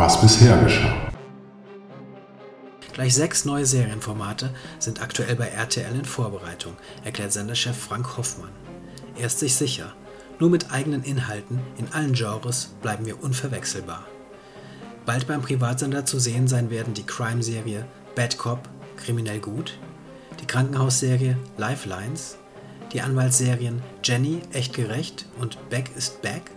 was bisher geschah. Gleich sechs neue Serienformate sind aktuell bei RTL in Vorbereitung, erklärt Senderchef Frank Hoffmann. Er ist sich sicher, nur mit eigenen Inhalten in allen Genres bleiben wir unverwechselbar. Bald beim Privatsender zu sehen sein werden die Crime-Serie Bad Cop, Kriminell Gut, die Krankenhausserie Lifelines, die Anwaltsserien Jenny, Echt Gerecht und Beck ist Back,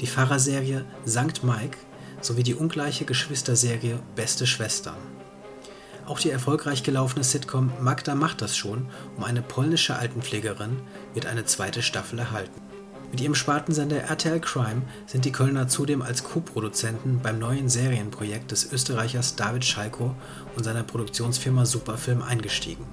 die Pfarrerserie Sankt Mike sowie die ungleiche Geschwisterserie Beste Schwestern. Auch die erfolgreich gelaufene Sitcom Magda macht das schon um eine polnische Altenpflegerin wird eine zweite Staffel erhalten. Mit ihrem Spartensender RTL Crime sind die Kölner zudem als Co-Produzenten beim neuen Serienprojekt des Österreichers David Schalko und seiner Produktionsfirma Superfilm eingestiegen.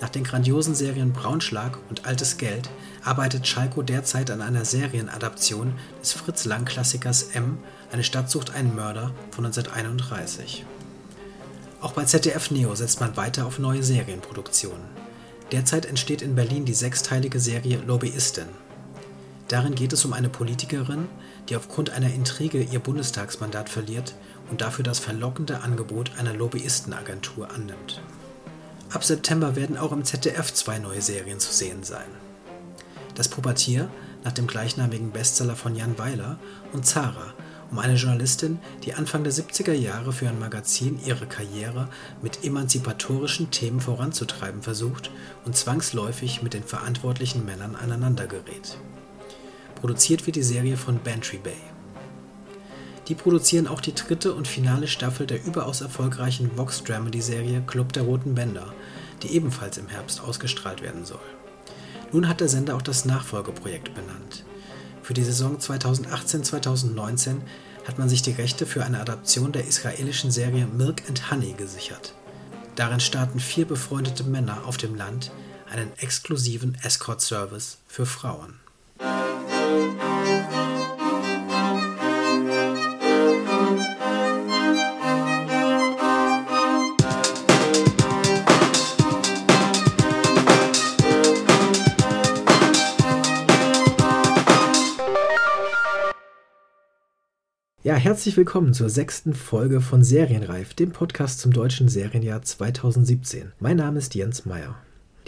Nach den grandiosen Serien Braunschlag und Altes Geld arbeitet Schalko derzeit an einer Serienadaption des Fritz Lang-Klassikers M, Eine Stadt sucht einen Mörder von 1931. Auch bei ZDF Neo setzt man weiter auf neue Serienproduktionen. Derzeit entsteht in Berlin die sechsteilige Serie Lobbyistin. Darin geht es um eine Politikerin, die aufgrund einer Intrige ihr Bundestagsmandat verliert und dafür das verlockende Angebot einer Lobbyistenagentur annimmt. Ab September werden auch im ZDF zwei neue Serien zu sehen sein. Das Pubertier nach dem gleichnamigen Bestseller von Jan Weiler und Zara um eine Journalistin, die Anfang der 70er Jahre für ein Magazin ihre Karriere mit emanzipatorischen Themen voranzutreiben versucht und zwangsläufig mit den verantwortlichen Männern aneinandergerät. Produziert wird die Serie von Bantry Bay. Die produzieren auch die dritte und finale Staffel der überaus erfolgreichen Vox-Dramedy-Serie Club der Roten Bänder, die ebenfalls im Herbst ausgestrahlt werden soll. Nun hat der Sender auch das Nachfolgeprojekt benannt. Für die Saison 2018-2019 hat man sich die Rechte für eine Adaption der israelischen Serie Milk and Honey gesichert. Darin starten vier befreundete Männer auf dem Land einen exklusiven Escort-Service für Frauen. Ja, herzlich willkommen zur sechsten Folge von Serienreif, dem Podcast zum deutschen Serienjahr 2017. Mein Name ist Jens Meyer.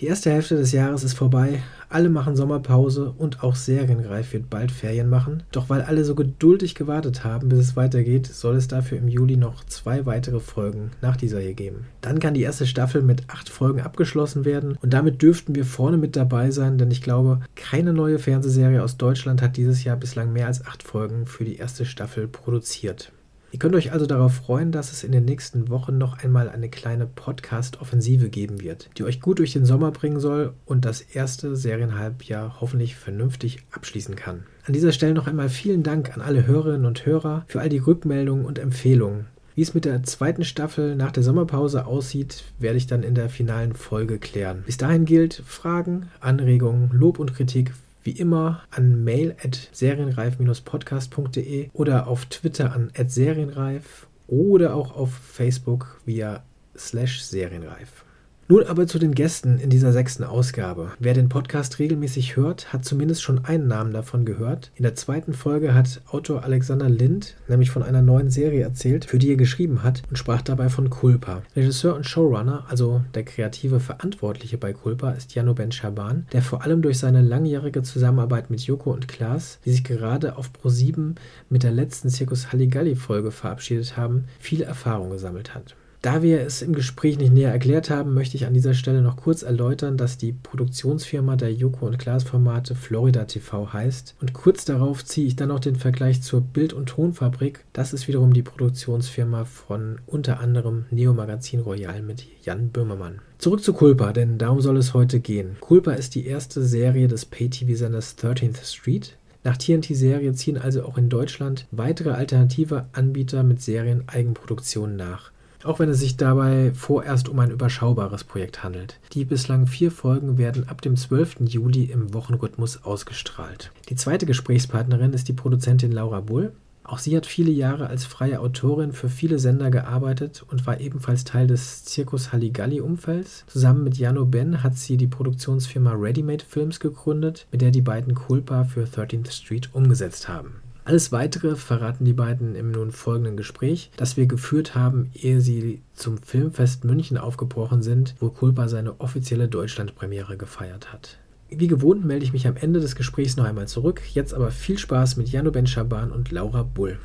Die erste Hälfte des Jahres ist vorbei, alle machen Sommerpause und auch Serienreif wird bald Ferien machen. Doch weil alle so geduldig gewartet haben, bis es weitergeht, soll es dafür im Juli noch zwei weitere Folgen nach dieser hier geben. Dann kann die erste Staffel mit acht Folgen abgeschlossen werden und damit dürften wir vorne mit dabei sein, denn ich glaube, keine neue Fernsehserie aus Deutschland hat dieses Jahr bislang mehr als acht Folgen für die erste Staffel produziert. Ihr könnt euch also darauf freuen, dass es in den nächsten Wochen noch einmal eine kleine Podcast-Offensive geben wird, die euch gut durch den Sommer bringen soll und das erste Serienhalbjahr hoffentlich vernünftig abschließen kann. An dieser Stelle noch einmal vielen Dank an alle Hörerinnen und Hörer für all die Rückmeldungen und Empfehlungen. Wie es mit der zweiten Staffel nach der Sommerpause aussieht, werde ich dann in der finalen Folge klären. Bis dahin gilt Fragen, Anregungen, Lob und Kritik wie immer an mail at serienreif-podcast.de oder auf Twitter an at serienreif oder auch auf Facebook via slash serienreif. Nun aber zu den Gästen in dieser sechsten Ausgabe. Wer den Podcast regelmäßig hört, hat zumindest schon einen Namen davon gehört. In der zweiten Folge hat Autor Alexander Lind nämlich von einer neuen Serie erzählt, für die er geschrieben hat und sprach dabei von Culpa. Regisseur und Showrunner, also der kreative Verantwortliche bei Culpa, ist Jano Ben Shaban, der vor allem durch seine langjährige Zusammenarbeit mit Joko und Klaas, die sich gerade auf Pro7 mit der letzten Circus Halligalli Folge verabschiedet haben, viel Erfahrung gesammelt hat. Da wir es im Gespräch nicht näher erklärt haben, möchte ich an dieser Stelle noch kurz erläutern, dass die Produktionsfirma der Joko und Klaas Formate Florida TV heißt. Und kurz darauf ziehe ich dann noch den Vergleich zur Bild- und Tonfabrik. Das ist wiederum die Produktionsfirma von unter anderem Neo Magazin Royal mit Jan Böhmermann. Zurück zu Culpa, denn darum soll es heute gehen. Culpa ist die erste Serie des Pay-TV-Senders 13th Street, nach TNT-Serie ziehen also auch in Deutschland weitere alternative Anbieter mit Serien-Eigenproduktionen nach. Auch wenn es sich dabei vorerst um ein überschaubares Projekt handelt. Die bislang vier Folgen werden ab dem 12. Juli im Wochenrhythmus ausgestrahlt. Die zweite Gesprächspartnerin ist die Produzentin Laura Bull. Auch sie hat viele Jahre als freie Autorin für viele Sender gearbeitet und war ebenfalls Teil des Circus Halligalli-Umfelds. Zusammen mit Jano Ben hat sie die Produktionsfirma Readymade Films gegründet, mit der die beiden Culpa für 13th Street umgesetzt haben. Alles weitere verraten die beiden im nun folgenden Gespräch, das wir geführt haben, ehe sie zum Filmfest München aufgebrochen sind, wo Kulpa seine offizielle Deutschlandpremiere gefeiert hat. Wie gewohnt melde ich mich am Ende des Gesprächs noch einmal zurück. Jetzt aber viel Spaß mit Jano Ben Schaban und Laura Bull.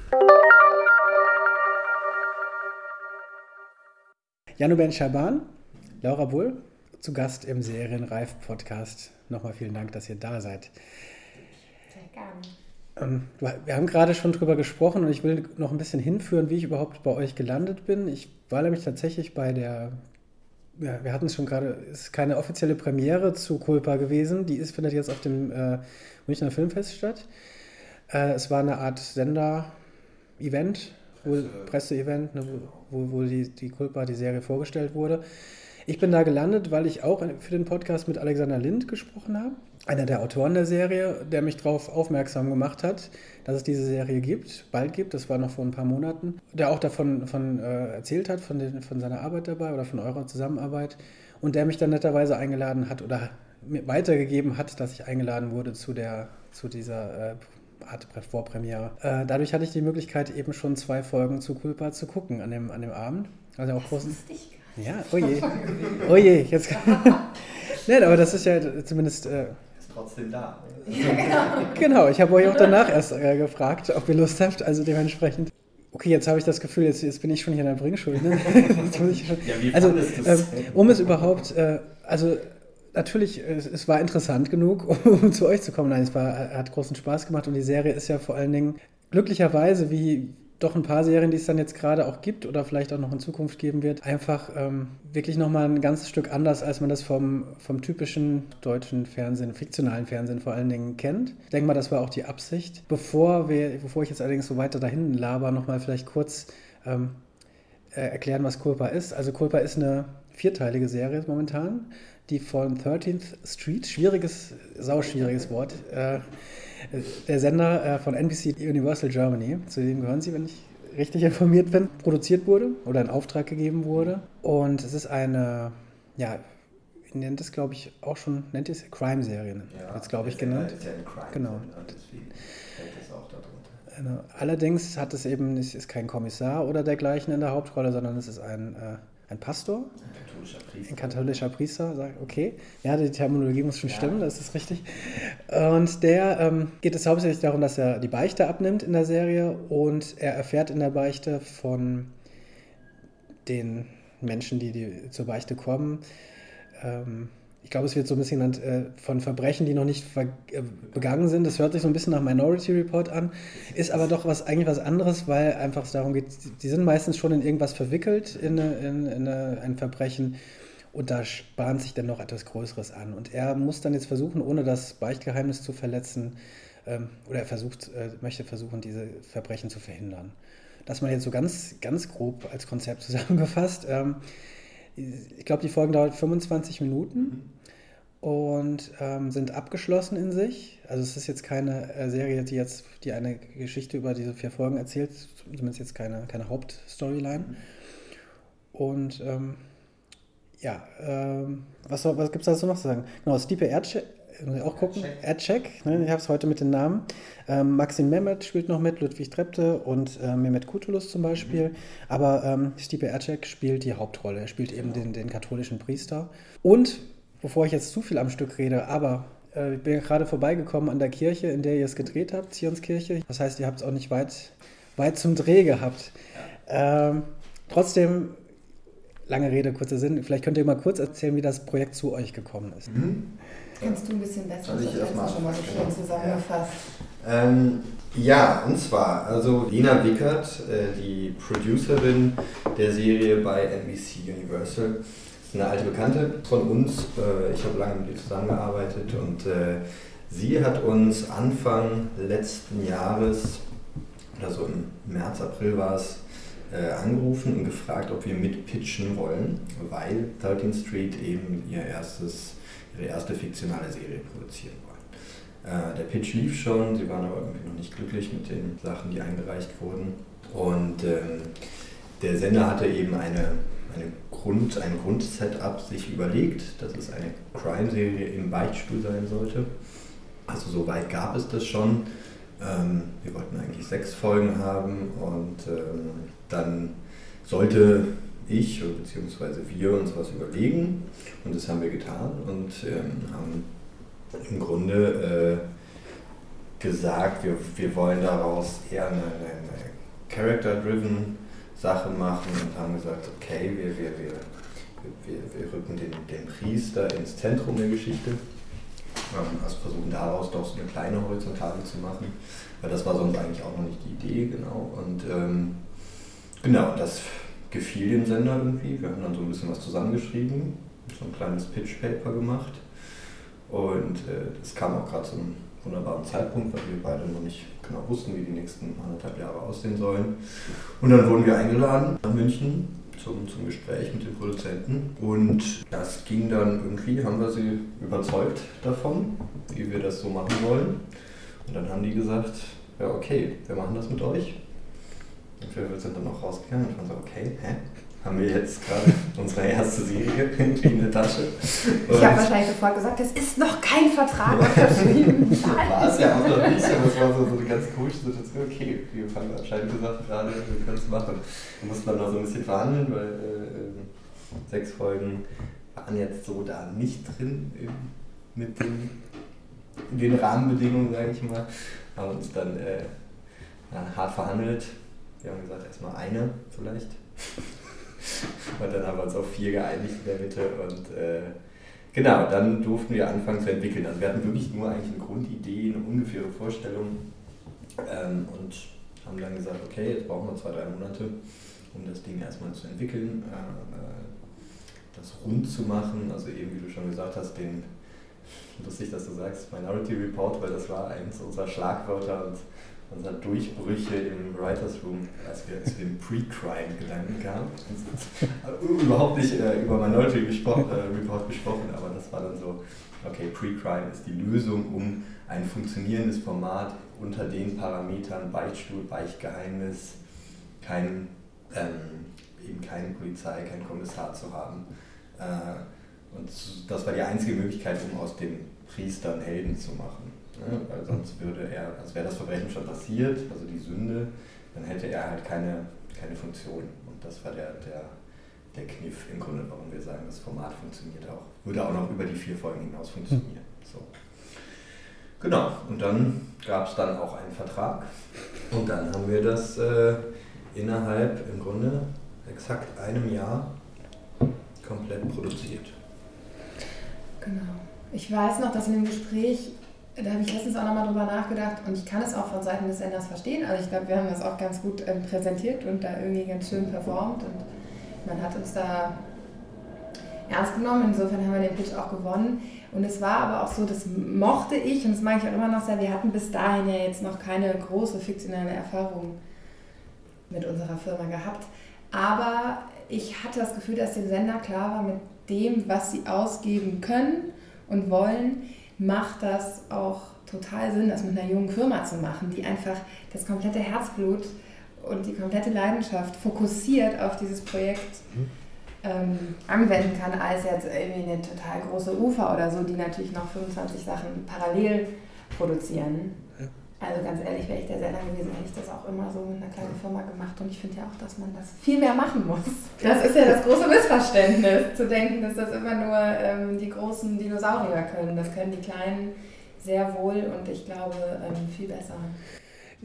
Jano Ben Schaban, Laura Bull, zu Gast im Serienreif-Podcast. Nochmal vielen Dank, dass ihr da seid. Sehr gerne. Ähm, wir haben gerade schon drüber gesprochen und ich will noch ein bisschen hinführen, wie ich überhaupt bei euch gelandet bin. Ich war nämlich tatsächlich bei der, ja, wir hatten es schon gerade, es ist keine offizielle Premiere zu Culpa gewesen. Die ist, findet jetzt auf dem äh, Münchner Filmfest statt. Äh, es war eine Art Sender-Event, Presse-Event, ne, wo, wo die, die Culpa, die Serie vorgestellt wurde. Ich bin da gelandet, weil ich auch für den Podcast mit Alexander Lind gesprochen habe, einer der Autoren der Serie, der mich darauf aufmerksam gemacht hat, dass es diese Serie gibt, bald gibt, das war noch vor ein paar Monaten, der auch davon von, äh, erzählt hat, von, den, von seiner Arbeit dabei oder von eurer Zusammenarbeit und der mich dann netterweise eingeladen hat oder mir weitergegeben hat, dass ich eingeladen wurde zu, der, zu dieser äh, Art Vorpremiere. Äh, dadurch hatte ich die Möglichkeit, eben schon zwei Folgen zu Culpa zu gucken an dem, an dem Abend. Also auch großen. Ja, oje. Oh oje, oh jetzt. Nein, aber das ist ja zumindest. Äh, trotzdem da. genau, ich habe euch auch danach erst äh, gefragt, ob ihr Lust habt, also dementsprechend. Okay, jetzt habe ich das Gefühl, jetzt, jetzt bin ich schon hier in der Bringschuld. Ne? ja, wie also, äh, um es überhaupt, äh, also natürlich, es, es, war interessant genug, um zu euch zu kommen. Nein, es war, hat großen Spaß gemacht und die Serie ist ja vor allen Dingen glücklicherweise, wie doch ein paar Serien, die es dann jetzt gerade auch gibt oder vielleicht auch noch in Zukunft geben wird, einfach ähm, wirklich nochmal ein ganzes Stück anders, als man das vom, vom typischen deutschen Fernsehen, fiktionalen Fernsehen vor allen Dingen kennt. Ich denke mal, das war auch die Absicht. Bevor, wir, bevor ich jetzt allerdings so weiter dahin laber, nochmal vielleicht kurz ähm, äh, erklären, was Culpa ist. Also Culpa ist eine vierteilige Serie momentan, die von 13th Street, schwieriges, sauschwieriges Wort, äh, der Sender äh, von NBC Universal Germany, zu dem gehören Sie, wenn ich richtig informiert bin, produziert wurde oder in Auftrag gegeben wurde. Und es ist eine, ja, ihr nennt es, glaube ich, auch schon, nennt ihr es Crime-Serie, ja, jetzt glaube ich genannt. Ja, ja Crime genau. Genau. Allerdings hat es eben, es ist kein Kommissar oder dergleichen in der Hauptrolle, sondern es ist ein äh, ein Pastor, ein katholischer Priester, ein katholischer Priester sagt, okay, ja, die Terminologie muss schon ja. stimmen, das ist richtig. Und der ähm, geht es hauptsächlich darum, dass er die Beichte abnimmt in der Serie und er erfährt in der Beichte von den Menschen, die, die zur Beichte kommen, ähm, ich glaube, es wird so ein bisschen genannt, äh, von Verbrechen, die noch nicht äh, begangen sind. Das hört sich so ein bisschen nach Minority Report an, ist aber doch was, eigentlich was anderes, weil einfach es darum geht, die sind meistens schon in irgendwas verwickelt, in, in, in ein Verbrechen. Und da bahnt sich dann noch etwas Größeres an. Und er muss dann jetzt versuchen, ohne das Beichtgeheimnis zu verletzen, ähm, oder er versucht, äh, möchte versuchen, diese Verbrechen zu verhindern. Das mal jetzt so ganz, ganz grob als Konzept zusammengefasst. Ähm, ich glaube, die Folgen dauert 25 Minuten. Mhm und ähm, sind abgeschlossen in sich. Also es ist jetzt keine äh, Serie, die jetzt die eine Geschichte über diese vier Folgen erzählt, zumindest jetzt keine, keine Hauptstoryline. Mhm. Und ähm, ja, ähm, was, was gibt es dazu noch zu sagen? Genau, Stipe Erdcheck, muss ich auch gucken, Erdcheck, ne, ich habe es heute mit den Namen. Ähm, Maxim Mehmet spielt noch mit, Ludwig Trepte und äh, Mehmet Kutulus zum Beispiel. Mhm. Aber ähm, Stipe Erdcheck spielt die Hauptrolle. Er spielt eben den, den katholischen Priester. Und bevor ich jetzt zu viel am Stück rede, aber äh, ich bin gerade vorbeigekommen an der Kirche, in der ihr es gedreht habt, Zionskirche. Das heißt, ihr habt es auch nicht weit, weit zum Dreh gehabt. Ja. Ähm, trotzdem, lange Rede, kurzer Sinn. Vielleicht könnt ihr mal kurz erzählen, wie das Projekt zu euch gekommen ist. Mhm. Kannst du ein bisschen besser Soll ich erstmal schon mal so schön zusammengefasst? Ja. Ähm, ja, und zwar, also Lina Wickert, äh, die Producerin der Serie bei NBC Universal, eine alte Bekannte von uns. Äh, ich habe lange mit ihr zusammengearbeitet und äh, sie hat uns Anfang letzten Jahres, oder so im März, April war es, äh, angerufen und gefragt, ob wir mitpitchen wollen, weil 13 Street eben ihr erstes, ihre erste fiktionale Serie produzieren wollen. Der Pitch lief schon, sie waren aber irgendwie noch nicht glücklich mit den Sachen, die eingereicht wurden. Und ähm, der Sender hatte eben eine eine Grund, ein Grundsetup sich überlegt, dass es eine Crime-Serie im Beichtstuhl sein sollte. Also so weit gab es das schon. Ähm, wir wollten eigentlich sechs Folgen haben und ähm, dann sollte ich bzw. wir uns was überlegen und das haben wir getan und ähm, haben im Grunde äh, gesagt, wir, wir wollen daraus eher eine, eine Character-driven Sache machen und haben gesagt, okay, wir, wir, wir, wir, wir rücken den, den Priester ins Zentrum der Geschichte. Ähm, also versuchen daraus doch so eine kleine Horizontale zu machen, weil das war sonst eigentlich auch noch nicht die Idee, genau. Und ähm, genau, das gefiel dem Sender irgendwie. Wir haben dann so ein bisschen was zusammengeschrieben, so ein kleines Pitch-Paper gemacht. Und es äh, kam auch gerade zum wunderbaren Zeitpunkt, weil wir beide noch nicht genau wussten, wie die nächsten anderthalb Jahre aussehen sollen. Und dann wurden wir eingeladen nach München zum, zum Gespräch mit den Produzenten. Und das ging dann irgendwie, haben wir sie überzeugt davon, wie wir das so machen wollen. Und dann haben die gesagt, ja okay, wir machen das mit euch. Und wir sind dann noch rausgegangen und waren so, okay, hä? Haben wir jetzt gerade unsere erste Serie irgendwie in der Tasche? Und ich habe wahrscheinlich sofort gesagt, es ist noch kein Vertrag unterschrieben. war es ja auch noch nicht, aber es war so, so eine ganz komische Situation. Okay, wir haben anscheinend gesagt, gerade wir können es machen. Wir mussten dann noch so ein bisschen verhandeln, weil äh, ähm, sechs Folgen waren jetzt so da nicht drin mit den, den Rahmenbedingungen, sage ich mal. Haben uns dann äh, hart verhandelt wir haben gesagt, erstmal eine vielleicht. und dann haben wir uns auf vier geeinigt in der Mitte und äh, genau, dann durften wir anfangen zu entwickeln. Also wir hatten wirklich nur eigentlich eine Grundidee, eine ungefähre Vorstellung ähm, und haben dann gesagt, okay, jetzt brauchen wir zwei, drei Monate, um das Ding erstmal zu entwickeln, äh, das rund zu machen, also eben wie du schon gesagt hast, den, lustig, dass du sagst, Minority Report, weil das war eins unserer Schlagwörter und unserer Durchbrüche im Writers Room, als wir, wir im Pre-Crime-Gedanken kamen. Überhaupt nicht äh, über Minority gespro äh, Report gesprochen, aber das war dann so, okay, Pre-Crime ist die Lösung, um ein funktionierendes Format unter den Parametern Beichtstuhl, Beichtgeheimnis, kein, ähm, eben keine Polizei, kein Kommissar zu haben. Äh, und das war die einzige Möglichkeit, um aus dem Priester einen Helden zu machen. Ne? Weil sonst würde er, also wäre das Verbrechen schon passiert, also die Sünde, dann hätte er halt keine, keine Funktion. Und das war der, der, der Kniff im Grunde, warum wir sagen, das Format funktioniert auch. Würde auch noch über die vier Folgen hinaus funktionieren. So. Genau, und dann gab es dann auch einen Vertrag. Und dann haben wir das äh, innerhalb im Grunde exakt einem Jahr komplett produziert. Genau. Ich weiß noch, dass in dem Gespräch da habe ich letztens auch nochmal drüber nachgedacht und ich kann es auch von Seiten des Senders verstehen. Also ich glaube, wir haben das auch ganz gut ähm, präsentiert und da irgendwie ganz schön performt und man hat uns da ernst genommen. Insofern haben wir den Pitch auch gewonnen. Und es war aber auch so, das mochte ich und das mag ich auch immer noch sehr. Wir hatten bis dahin ja jetzt noch keine große fiktionelle Erfahrung mit unserer Firma gehabt. Aber ich hatte das Gefühl, dass dem Sender klar war, mit dem, was sie ausgeben können und wollen, macht das auch total Sinn, das mit einer jungen Firma zu machen, die einfach das komplette Herzblut und die komplette Leidenschaft fokussiert auf dieses Projekt mhm. ähm, anwenden kann, als jetzt irgendwie eine total große Ufer oder so, die natürlich noch 25 Sachen parallel produzieren. Also ganz ehrlich, wäre ich da sehr lange gewesen, hätte ich das auch immer so mit einer kleinen Firma gemacht. Und ich finde ja auch, dass man das viel mehr machen muss. Das ist ja das große Missverständnis, zu denken, dass das immer nur ähm, die großen Dinosaurier können. Das können die Kleinen sehr wohl und ich glaube ähm, viel besser.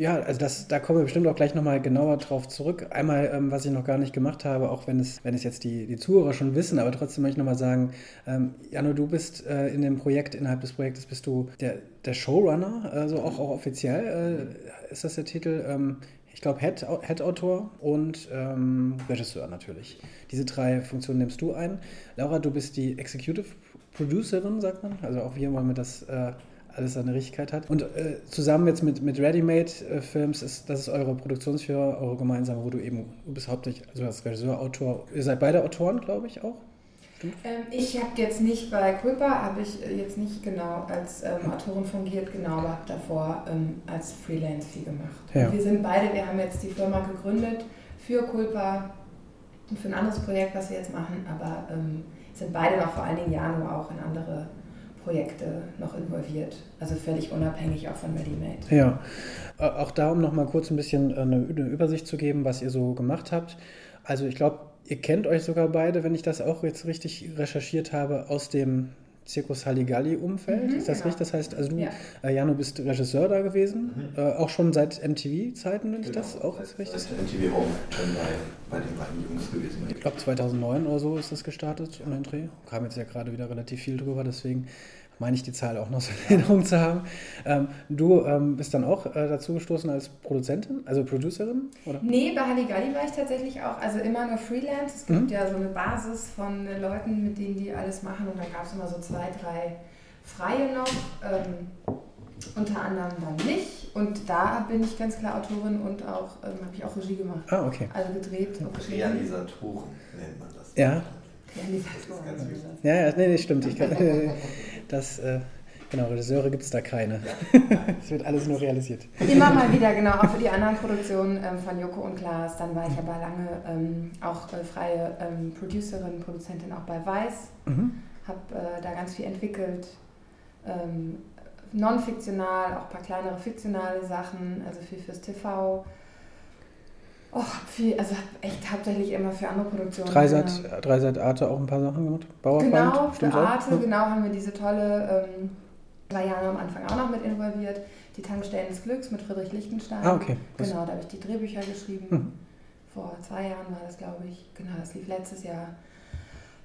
Ja, also das, da kommen wir bestimmt auch gleich nochmal genauer drauf zurück. Einmal, ähm, was ich noch gar nicht gemacht habe, auch wenn es, wenn es jetzt die, die Zuhörer schon wissen, aber trotzdem möchte ich nochmal sagen, ähm, Jano, du bist äh, in dem Projekt, innerhalb des Projektes bist du der, der Showrunner, also auch, auch offiziell äh, ist das der Titel. Ähm, ich glaube, Head-Autor Head und ähm, Regisseur natürlich. Diese drei Funktionen nimmst du ein. Laura, du bist die Executive Producerin, sagt man. Also auch hier wollen wir das äh, alles seine Richtigkeit hat. Und äh, zusammen jetzt mit, mit Ready-Made äh, Films ist das ist eure Produktionsfirma, eure gemeinsame, wo du eben, du bist hauptsächlich, also als Regisseur, Autor, ihr seid beide Autoren, glaube ich, auch? Ähm, ich habe jetzt nicht bei Culpa, habe ich äh, jetzt nicht genau als ähm, Autorin fungiert, genau, aber habe davor ähm, als Freelance viel gemacht. Ja. Wir sind beide, wir haben jetzt die Firma gegründet für Culpa und für ein anderes Projekt, was wir jetzt machen, aber ähm, sind beide noch vor allen Dingen Janu auch in andere Projekte noch involviert. Also völlig unabhängig auch von Ready-Made. Ja, auch da, um noch mal kurz ein bisschen eine, eine Übersicht zu geben, was ihr so gemacht habt. Also ich glaube, ihr kennt euch sogar beide, wenn ich das auch jetzt richtig recherchiert habe, aus dem Zirkus Halligalli-Umfeld. Mhm, ist das genau. richtig? Das heißt, also du, ja. äh, Jano, bist Regisseur da gewesen, mhm. äh, auch schon seit MTV-Zeiten, wenn genau, ich das auch seit, richtig seit MTV Home schon bei, bei den beiden Jungs gewesen. Ich glaube 2009 oder so ist das gestartet, um den Dreh. Kam jetzt ja gerade wieder relativ viel drüber, deswegen meine ich die Zahl auch noch so in Erinnerung zu haben. Ähm, du ähm, bist dann auch äh, dazu gestoßen als Produzentin, also Producerin? Oder? Nee, bei Halligalli war ich tatsächlich auch, also immer nur Freelance. Es gibt mhm. ja so eine Basis von Leuten, mit denen die alles machen und dann gab es immer so zwei, drei Freie noch. Ähm, unter anderem dann nicht. Und da bin ich ganz klar Autorin und auch ähm, habe ich auch Regie gemacht. Ah, okay. Also gedreht. Realisatoren nennt man das. Ja. Realisatoren. Ja, ja, nee, nee, stimmt. Ich kann, Das, äh, genau, Regisseure gibt es da keine. Es wird alles nur realisiert. Immer mal wieder, genau, auch für die anderen Produktionen ähm, von Joko und Klaas. Dann war ich aber lange ähm, auch äh, freie ähm, Producerin, Produzentin auch bei Weiß. Mhm. Habe äh, da ganz viel entwickelt. Ähm, non-fiktional, auch ein paar kleinere fiktionale Sachen, also viel fürs TV. Oh, viel, also echt hauptsächlich immer für andere Produktionen. Dreisat, ja. Dreisat Arte auch ein paar Sachen gemacht? Bauerfeind? Genau, für Arte, auch? genau, haben wir diese tolle, ähm, war Jana am Anfang auch noch mit involviert, die Tankstellen des Glücks mit Friedrich Lichtenstein. Ah, okay. Genau, da habe ich die Drehbücher geschrieben. Mhm. Vor zwei Jahren war das, glaube ich. Genau, das lief letztes Jahr.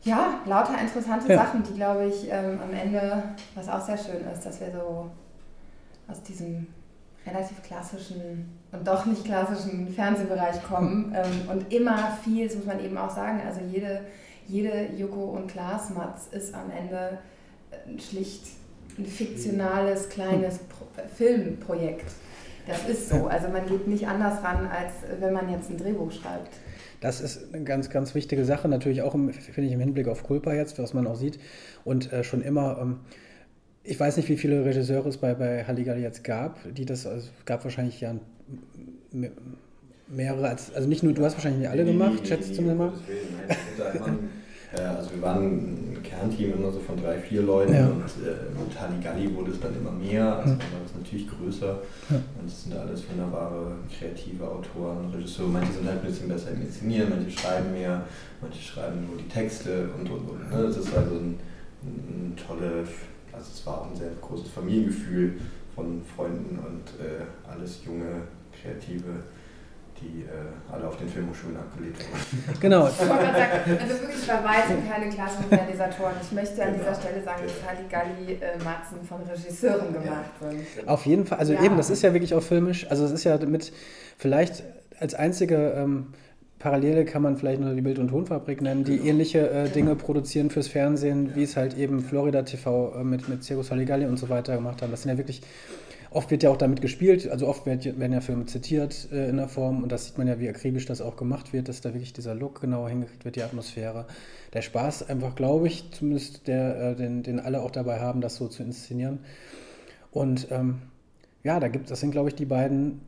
Ja, lauter interessante ja. Sachen, die, glaube ich, ähm, am Ende, was auch sehr schön ist, dass wir so aus diesem relativ klassischen und doch nicht klassischen Fernsehbereich kommen ähm, und immer viel, das muss man eben auch sagen, also jede, jede Joko und Klaas Matz ist am Ende äh, schlicht ein fiktionales kleines Pro Filmprojekt. Das ist so. Also man geht nicht anders ran, als wenn man jetzt ein Drehbuch schreibt. Das ist eine ganz, ganz wichtige Sache, natürlich auch, finde ich, im Hinblick auf Culpa jetzt, was man auch sieht. Und äh, schon immer ähm, ich weiß nicht, wie viele Regisseure es bei, bei Halligalli jetzt gab, die das, also gab wahrscheinlich ja mehrere als, also nicht nur, du hast wahrscheinlich nicht alle gemacht, schätzt du mir mal? Also wir waren ein Kernteam immer so von drei, vier Leuten ja. und äh, mit Halligalli wurde es dann immer mehr, also dann war es natürlich größer ja. und es sind alles wunderbare kreative Autoren, Regisseure, manche sind halt ein bisschen besser im Inszenieren, manche schreiben mehr, manche schreiben nur die Texte und und und. Ne? Das ist also ein, ein tolle also es war auch ein sehr großes Familiengefühl von Freunden und äh, alles junge, kreative die äh, alle auf den Filmhochschulen abgelegt wurden. Genau. Ich wollte gerade sagen, also wirklich bei weitem keine klassischen Realisatoren. Ich möchte an dieser Stelle sagen, dass Halligalli äh, Matzen von Regisseuren gemacht ja. sind. Auf jeden Fall, also ja. eben, das ist ja wirklich auch filmisch. Also es ist ja mit vielleicht als einzige ähm, Parallele kann man vielleicht nur die Bild- und Tonfabrik nennen, die genau. ähnliche äh, Dinge produzieren fürs Fernsehen, ja. wie es halt eben Florida TV äh, mit, mit Circus Halligalli und so weiter gemacht haben. Das sind ja wirklich, oft wird ja auch damit gespielt, also oft werden ja Filme zitiert äh, in der Form und das sieht man ja, wie akribisch das auch gemacht wird, dass da wirklich dieser Look genau hingekriegt wird, die Atmosphäre. Der Spaß einfach, glaube ich, zumindest der, äh, den, den alle auch dabei haben, das so zu inszenieren. Und ähm, ja, da gibt das sind, glaube ich, die beiden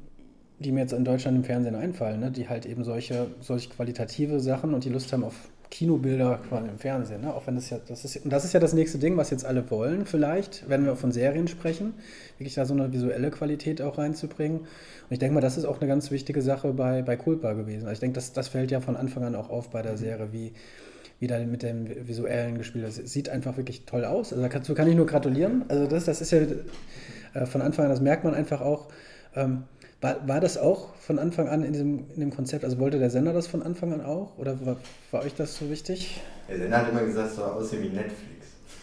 die mir jetzt in Deutschland im Fernsehen einfallen, ne? die halt eben solche, solche qualitative Sachen und die Lust haben auf Kinobilder quasi im Fernsehen. Ne? Auch wenn das ja, das ist, und das ist ja das nächste Ding, was jetzt alle wollen, vielleicht, wenn wir von Serien sprechen, wirklich da so eine visuelle Qualität auch reinzubringen. Und ich denke mal, das ist auch eine ganz wichtige Sache bei, bei Culpa gewesen. Also ich denke, das, das fällt ja von Anfang an auch auf bei der Serie, wie, wie da mit dem visuellen gespielt wird. Das sieht einfach wirklich toll aus. Also dazu kann ich nur gratulieren. Also das, das ist ja äh, von Anfang an, das merkt man einfach auch. Ähm, war, war das auch von Anfang an in, diesem, in dem Konzept? Also wollte der Sender das von Anfang an auch? Oder war, war euch das so wichtig? Der Sender hat immer gesagt, es soll aussehen wie Netflix.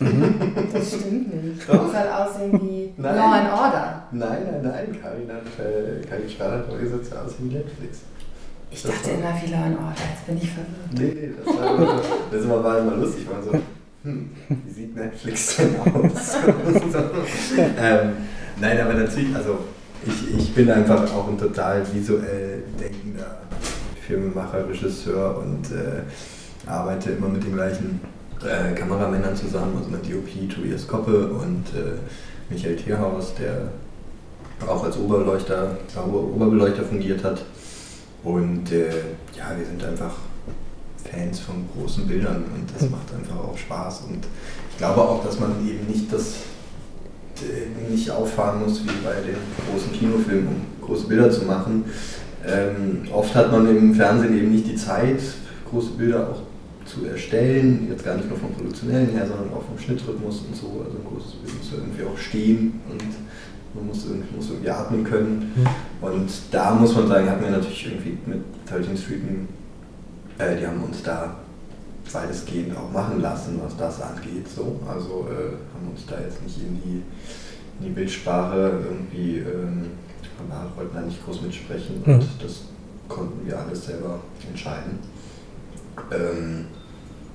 das stimmt nicht. Doch. Es soll aussehen wie nein. Law and Order. Nein, nein, nein. Karin, hat, äh, Karin Strahl hat immer gesagt, es soll aussehen wie Netflix. Ich das dachte immer wie Law and Order, jetzt bin ich verwirrt. Nee, nee, das war, immer, das immer, war immer lustig. Man so, hm, wie sieht Netflix denn aus? ähm, nein, aber natürlich, also ich, ich bin einfach auch ein total visuell denkender Filmemacher, Regisseur und äh, arbeite immer mit den gleichen äh, Kameramännern zusammen, also mit DOP Tobias Koppe und äh, Michael Tierhaus, der auch als Oberbeleuchter, Oberbeleuchter fungiert hat. Und äh, ja, wir sind einfach Fans von großen Bildern und das macht einfach auch Spaß. Und ich glaube auch, dass man eben nicht das äh, nicht auffahren muss wie bei den großen Kinofilmen, um große Bilder zu machen. Ähm, oft hat man im Fernsehen eben nicht die Zeit, große Bilder auch zu erstellen, jetzt gar nicht nur vom Produktionellen her, sondern auch vom Schnittrhythmus und so. Also ein großes Bild muss irgendwie auch stehen und man muss irgendwie, muss irgendwie atmen können. Mhm. Und da muss man sagen, hatten wir natürlich irgendwie mit 13 Street, äh, die haben uns da weitestgehend auch machen lassen, was das angeht. So. Also äh, haben uns da jetzt nicht in die, in die Bildsprache irgendwie, ähm, wollten da nicht groß mitsprechen und mhm. das konnten wir alles selber entscheiden. Ähm,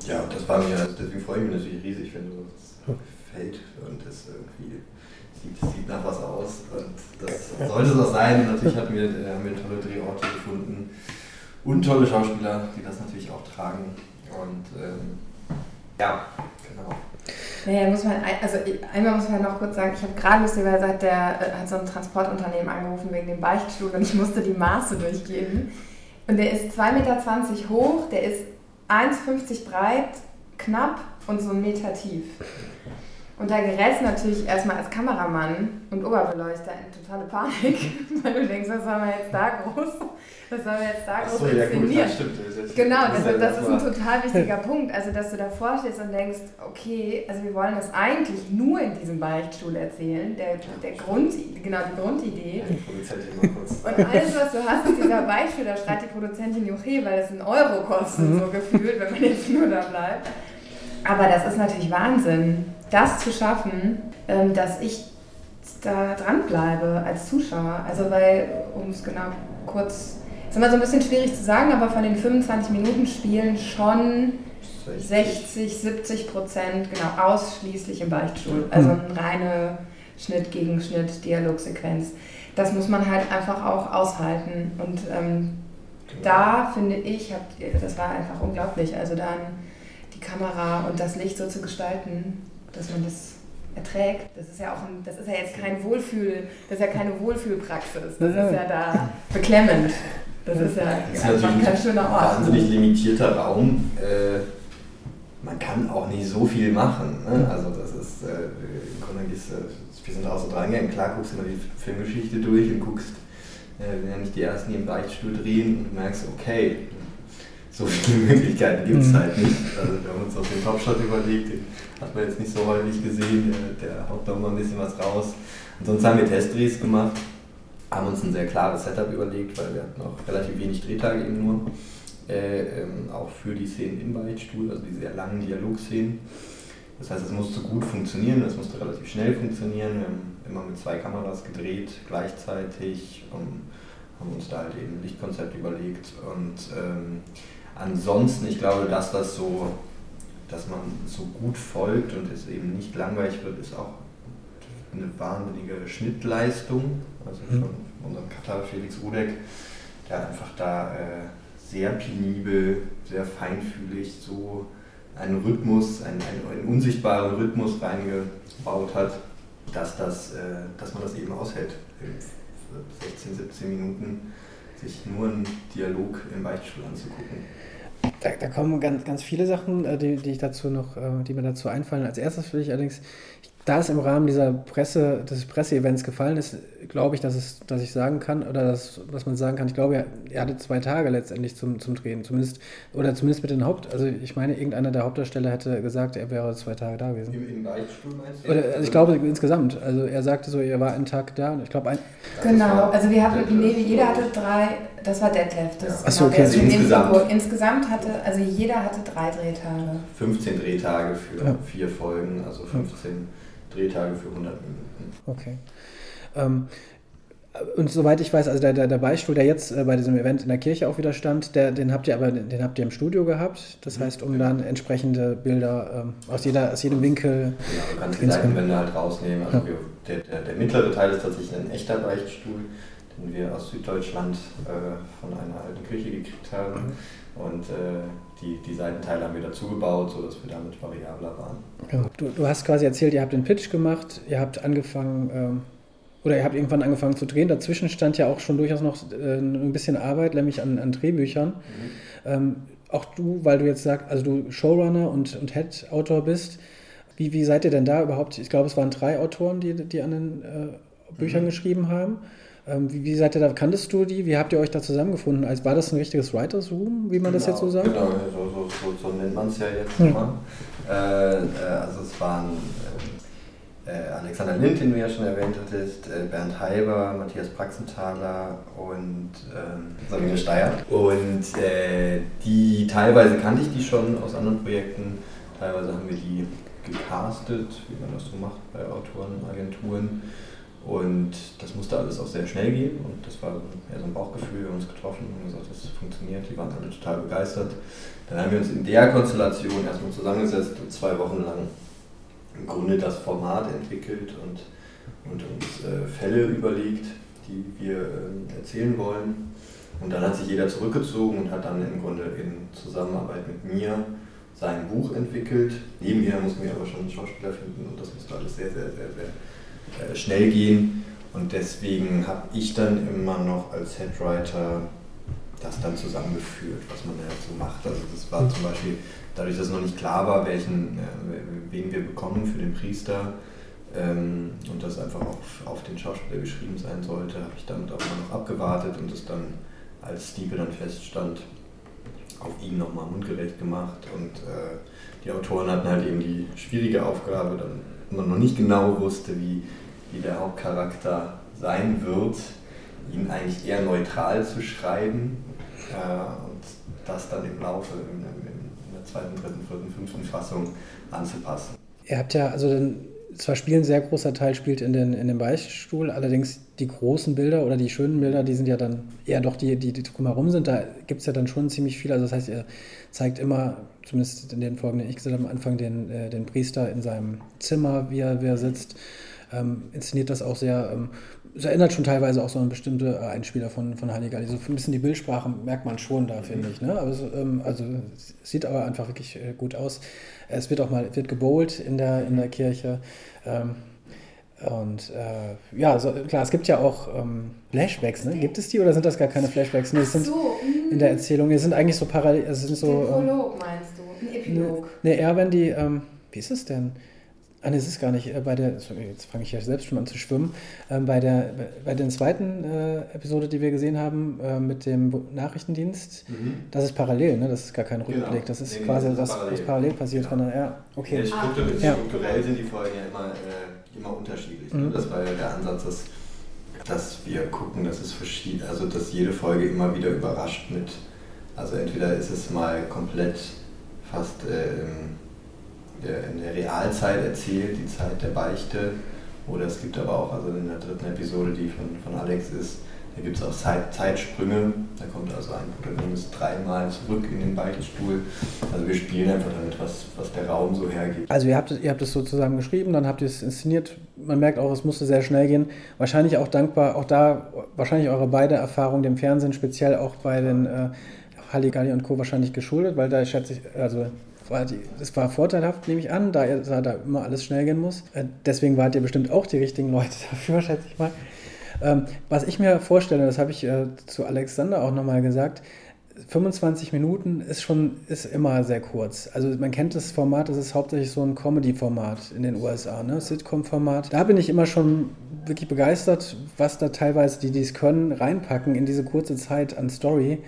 ja, das war mir, deswegen freue ich mich natürlich riesig, wenn du das fällt und das irgendwie sieht, sieht nach was aus. Und das sollte es auch sein. Natürlich hatten wir, äh, haben wir tolle Drehorte gefunden und tolle Schauspieler, die das natürlich auch tragen. Und ähm, ja, genau. Naja, muss man, also einmal muss man noch kurz sagen, ich habe gerade lustigerweise hat, der, äh, hat so ein Transportunternehmen angerufen wegen dem Beichtstuhl und ich musste die Maße durchgeben. Und der ist 2,20 Meter hoch, der ist 1,50 breit, knapp und so einen Meter tief. Und da gerätst natürlich erstmal als Kameramann und Oberbeleuchter in totale Panik, weil du denkst, was sollen wir jetzt da groß, was sollen wir jetzt da groß so, inszenieren? Ja, gut, das stimmt. Das genau, das, das, das ist ein total wichtiger Punkt. Also, dass du davor stehst und denkst, okay, also wir wollen das eigentlich nur in diesem Beichtstuhl erzählen, der, der Grund, genau die Grundidee. Und alles, was du hast, ist dieser Beichtstuhl, da schreit die Produzentin Juche, weil es ein Euro kostet, mhm. so gefühlt, wenn man jetzt nur da bleibt. Aber das ist natürlich Wahnsinn das zu schaffen, ähm, dass ich da dranbleibe als Zuschauer. Also weil, um es genau kurz, ist immer so ein bisschen schwierig zu sagen, aber von den 25 Minuten spielen schon 60, 70 Prozent genau ausschließlich im Beichtstuhl. Also eine reine Schnitt gegen Schnitt, Dialogsequenz. Das muss man halt einfach auch aushalten. Und ähm, da finde ich, hab, das war einfach unglaublich. Also dann die Kamera und das Licht so zu gestalten, dass man das erträgt. Das ist ja auch ein, das ist ja jetzt kein Wohlfühl, das ist ja keine Wohlfühlpraxis. Das ist ja da beklemmend. Das ist ja das ist einfach kein schöner Ort. Wahnsinnig limitierter Raum. Äh, man kann auch nicht so viel machen. Ne? Also das ist, äh, im Grunde gehst, äh, wir sind auch so dran gegangen, klar guckst du immer die Filmgeschichte durch und guckst, äh, wenn ja nicht die ersten, die im Beichtstuhl drehen und merkst, okay, so viele Möglichkeiten gibt es mhm. halt nicht. Also wir haben uns auch den Topshot überlegt, den hat man jetzt nicht so häufig gesehen, der, der haut da mal ein bisschen was raus. Ansonsten haben wir Testdrehs gemacht, haben uns ein sehr klares Setup überlegt, weil wir hatten auch relativ wenig Drehtage eben nur. Äh, ähm, auch für die Szenen im Beichtstuhl, also die sehr langen Dialogszenen. Das heißt, es musste gut funktionieren, es musste relativ schnell funktionieren. Wir haben immer mit zwei Kameras gedreht gleichzeitig und haben uns da halt eben ein Lichtkonzept überlegt. Und ähm, ansonsten, ich glaube, dass das so, dass man so gut folgt und es eben nicht langweilig wird, ist auch eine wahnsinnige Schnittleistung. Also mhm. von unserem Cutter Felix Rudek, der einfach da äh, sehr penibel, sehr feinfühlig so einen Rhythmus, einen, einen, einen unsichtbaren Rhythmus reingebaut hat, dass, das, äh, dass man das eben aushält. 16, 17 Minuten sich nur einen Dialog im Beichtstuhl anzugucken. Da, da, kommen ganz, ganz viele Sachen, äh, die, die ich dazu noch, äh, die mir dazu einfallen. Als erstes will ich allerdings, da es im Rahmen dieser Presse, des Presseevents gefallen ist, glaube ich, dass, es, dass ich sagen kann, oder dass, dass man sagen kann, ich glaube, er, er hatte zwei Tage letztendlich zum, zum Drehen, zumindest, oder zumindest mit den Haupt, also ich meine, irgendeiner der Hauptdarsteller hätte gesagt, er wäre zwei Tage da gewesen. Im, im Beichtstuhl meinst du? Oder, also ich glaube insgesamt, also er sagte so, er war einen Tag da und ich glaube ein... Genau, also wir hatten, nee, jeder hatte drei, das war Detlef, das ja. Achso, okay. Also insgesamt. insgesamt hatte, also jeder hatte drei Drehtage. 15 Drehtage für ja. vier Folgen, also 15 Drehtage für 100 Minuten. Okay. Ähm, und soweit ich weiß, also der, der, der Beispiel, der jetzt äh, bei diesem Event in der Kirche auch wieder stand, der, den habt ihr aber den habt ihr im Studio gehabt. Das mhm, heißt, um dann entsprechende Bilder ähm, aus, jeder, aus jedem Winkel. Genau, du kannst die Seitenwände halt rausnehmen. Also ja. wir, der, der, der, mittlere Teil ist tatsächlich ein echter Beichtstuhl, den wir aus Süddeutschland äh, von einer alten Kirche gekriegt haben. Mhm. Und äh, die, die Seitenteile haben wir dazugebaut, sodass wir damit variabler waren. Ja, du, du hast quasi erzählt, ihr habt den Pitch gemacht, ihr habt angefangen. Ähm oder ihr habt irgendwann angefangen zu drehen. Dazwischen stand ja auch schon durchaus noch äh, ein bisschen Arbeit, nämlich an, an Drehbüchern. Mhm. Ähm, auch du, weil du jetzt sagst, also du Showrunner und, und Head-Autor bist, wie, wie seid ihr denn da überhaupt? Ich glaube, es waren drei Autoren, die, die an den äh, Büchern mhm. geschrieben haben. Ähm, wie, wie, seid ihr da, kanntest du die? Wie habt ihr euch da zusammengefunden? Also war das ein richtiges Writers Room, wie man genau, das jetzt so sagt? Genau, so, so, so, so nennt man es ja jetzt hm. mal. Äh, äh, also es waren äh, Alexander Lind, den du ja schon erwähnt hattest, äh, Bernd Heiber, Matthias Praxenthaler und ähm, Sabine Steyer. Und äh, die teilweise kannte ich die schon aus anderen Projekten, teilweise haben wir die gecastet, wie man das so macht bei Autorenagenturen. Und das musste alles auch sehr schnell gehen und das war eher so ein Bauchgefühl. Wir haben uns getroffen und gesagt, das funktioniert. Die waren alle total begeistert. Dann haben wir uns in der Konstellation erstmal zusammengesetzt und zwei Wochen lang im Grunde das Format entwickelt und, und uns äh, Fälle überlegt, die wir äh, erzählen wollen. Und dann hat sich jeder zurückgezogen und hat dann im Grunde in Zusammenarbeit mit mir sein Buch entwickelt. Nebenher mussten wir aber schon einen Schauspieler finden und das musste alles sehr, sehr, sehr, sehr äh, schnell gehen. Und deswegen habe ich dann immer noch als Headwriter das dann zusammengeführt, was man ja so macht. Also das war zum Beispiel, dadurch, dass noch nicht klar war, welchen, äh, wen wir bekommen für den Priester ähm, und das einfach auf, auf den Schauspieler geschrieben sein sollte, habe ich damit auch noch abgewartet und es dann, als Stiebe dann feststand, auf ihn nochmal mundgerecht gemacht. Und äh, die Autoren hatten halt eben die schwierige Aufgabe, dann man noch nicht genau wusste, wie, wie der Hauptcharakter sein wird, ihn eigentlich eher neutral zu schreiben und das dann im Laufe, in, in, der zweiten, dritten, vierten, fünften Fassung anzupassen. Ihr habt ja, also dann, zwar spielen sehr großer Teil spielt in den, in dem Beichtstuhl, allerdings die großen Bilder oder die schönen Bilder, die sind ja dann eher doch die, die, die drumherum sind. Da gibt es ja dann schon ziemlich viel. Also das heißt, ihr zeigt immer, zumindest in den Folgen, die ich gesehen habe, am Anfang den, äh, den Priester in seinem Zimmer, wie er, wie er sitzt. Ähm, inszeniert das auch sehr. Ähm, es erinnert schon teilweise auch so an bestimmte Einspieler von, von Halligalli. So ein bisschen die Bildsprache merkt man schon da, finde ich. Ne? Aber es, ähm, also, sieht aber einfach wirklich äh, gut aus. Es wird auch mal wird gebowlt in der, in der Kirche. Ähm, und äh, ja, so, klar, es gibt ja auch ähm, Flashbacks, ne? Gibt es die oder sind das gar keine Flashbacks? Nee, sind so, in der Erzählung, die sind eigentlich so parallel. Also sind so, Den Prolog ähm, meinst du? Ein Epilog? Ne, eher wenn die, ähm, wie ist es denn? Ah, es ist gar nicht. Äh, bei der, jetzt fange ich ja selbst schon an zu schwimmen. Ähm, bei, der, bei der zweiten äh, Episode, die wir gesehen haben, äh, mit dem Nachrichtendienst, mhm. das ist parallel, ne? Das ist gar kein Rückblick. Genau. Das ist nee, quasi das, parallel. was parallel passiert. Ja, ja okay. Ja, strukturell, ja. strukturell sind die Folgen ja immer. Äh, immer unterschiedlich. Ne? Mhm. Das war ja der Ansatz, dass, dass wir gucken, dass es verschieden, also dass jede Folge immer wieder überrascht mit, also entweder ist es mal komplett fast äh, in der Realzeit erzählt, die Zeit der Beichte, oder es gibt aber auch, also in der dritten Episode, die von, von Alex ist, da gibt es auch Zeit, Zeitsprünge. Da kommt also ein Protagonist dreimal zurück in den Beichtstuhl. Also wir spielen einfach damit, was, was der Raum so hergibt. Also ihr habt, ihr habt es so zusammen geschrieben, dann habt ihr es inszeniert. Man merkt auch, es musste sehr schnell gehen. Wahrscheinlich auch dankbar, auch da wahrscheinlich eure beide Erfahrungen dem Fernsehen, speziell auch bei den äh, Halligalli und Co. wahrscheinlich geschuldet, weil da schätze ich, also war die, das war vorteilhaft, nehme ich an, da, da immer alles schnell gehen muss. Äh, deswegen wart ihr bestimmt auch die richtigen Leute dafür, schätze ich mal. Ähm, was ich mir vorstelle, das habe ich äh, zu Alexander auch nochmal gesagt, 25 Minuten ist schon ist immer sehr kurz. Also man kennt das Format, das ist hauptsächlich so ein Comedy-Format in den USA, ne? Sitcom-Format. Da bin ich immer schon wirklich begeistert, was da teilweise die, die es können, reinpacken in diese kurze Zeit an Story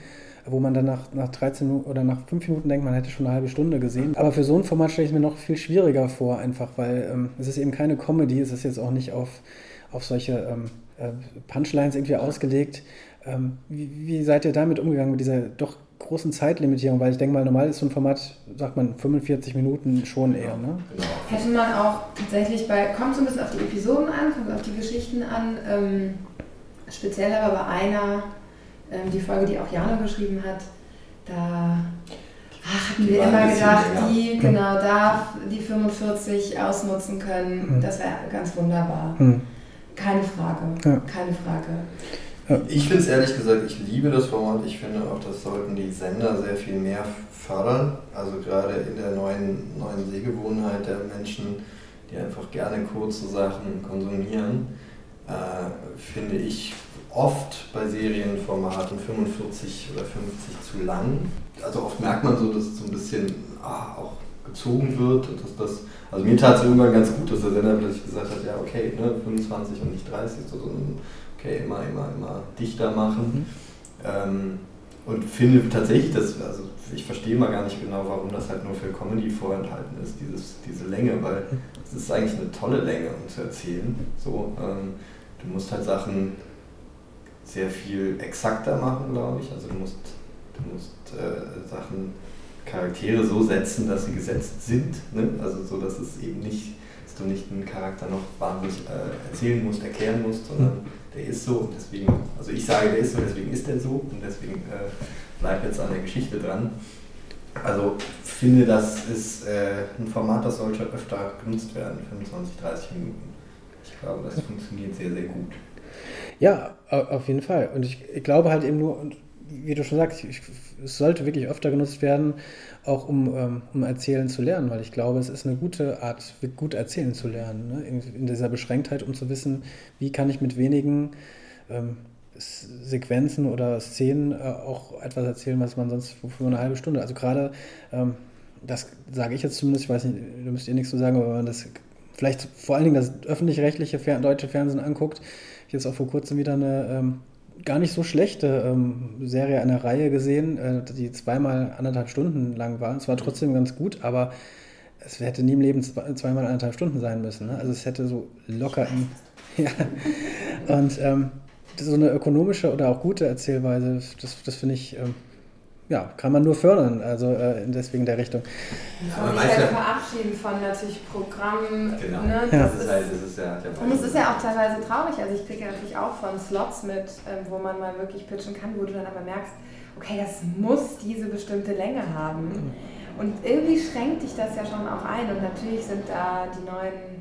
wo man dann nach, nach 13 oder nach 5 Minuten denkt, man hätte schon eine halbe Stunde gesehen. Aber für so ein Format stelle ich mir noch viel schwieriger vor, einfach, weil ähm, es ist eben keine Comedy, es ist jetzt auch nicht auf, auf solche ähm, äh, Punchlines irgendwie ausgelegt. Ähm, wie, wie, seid ihr damit umgegangen, mit dieser doch großen Zeitlimitierung? Weil ich denke mal, normal ist so ein Format, sagt man, 45 Minuten schon eher. Ne? Genau. Hätte man auch tatsächlich bei, kommt so ein bisschen auf die Episoden an, kommt auf die Geschichten an. Ähm, speziell aber bei einer, die Folge, die auch Jana geschrieben hat, da Ach, hatten wir immer gedacht, die genau da die 45 ausnutzen können. Mhm. Das wäre ganz wunderbar. Mhm. Keine Frage. Ja. Keine Frage. Ja. Ich finde es ehrlich gesagt, ich liebe das Format. Ich finde auch, das sollten die Sender sehr viel mehr fördern. Also gerade in der neuen, neuen Sehgewohnheit der Menschen, die einfach gerne kurze Sachen konsumieren. Finde ich oft bei Serienformaten 45 oder 50 zu lang. Also oft merkt man so, dass es so ein bisschen ah, auch gezogen wird und dass das, also mir tat es irgendwann ganz gut, dass der Sender plötzlich gesagt hat, ja okay, ne, 25 und nicht 30, sondern okay, immer, immer, immer dichter machen. Mhm. Ähm, und finde tatsächlich, dass, also ich verstehe mal gar nicht genau, warum das halt nur für Comedy vorenthalten ist, dieses, diese Länge, weil es ist eigentlich eine tolle Länge, um zu erzählen. So, ähm, du musst halt Sachen sehr viel exakter machen, glaube ich. Also du musst, du musst äh, Sachen, Charaktere so setzen, dass sie gesetzt sind. Ne? Also so, dass es eben nicht, dass du nicht einen Charakter noch wahnsinnig äh, erzählen musst, erklären musst, sondern der ist so und deswegen, also ich sage, der ist so, deswegen ist der so und deswegen äh, bleibt jetzt an der Geschichte dran. Also finde, das ist äh, ein Format, das sollte öfter genutzt werden, 25, 30 Minuten. Glaube, das funktioniert sehr, sehr gut. Ja, auf jeden Fall. Und ich, ich glaube halt eben nur, wie du schon sagst, ich, es sollte wirklich öfter genutzt werden, auch um, ähm, um erzählen zu lernen, weil ich glaube, es ist eine gute Art, gut erzählen zu lernen. Ne? In, in, dieser Beschränktheit, um zu wissen, wie kann ich mit wenigen ähm, Sequenzen oder Szenen äh, auch etwas erzählen, was man sonst für eine halbe Stunde. Also gerade, ähm, das sage ich jetzt zumindest, ich weiß nicht, da müsst ihr nichts zu sagen, aber wenn man das vielleicht vor allen Dingen das öffentlich-rechtliche deutsche Fernsehen anguckt, ich jetzt auch vor kurzem wieder eine ähm, gar nicht so schlechte ähm, Serie einer Reihe gesehen, äh, die zweimal anderthalb Stunden lang war. Es war trotzdem ganz gut, aber es hätte nie im Leben zwei, zweimal anderthalb Stunden sein müssen. Ne? Also es hätte so locker in, ja. Und ähm, so eine ökonomische oder auch gute Erzählweise, das, das finde ich ähm, ja, kann man nur fördern, also äh, deswegen der Richtung. Ja, und sich halt verabschieden von natürlich Programmen. Genau. Ne? Das, das, ist, halt, das ist ja, und es ist ja auch teilweise traurig. Also ich kriege ja natürlich auch von Slots mit, ähm, wo man mal wirklich pitchen kann, wo du dann aber merkst, okay, das muss diese bestimmte Länge haben. Und irgendwie schränkt dich das ja schon auch ein. Und natürlich sind da die neuen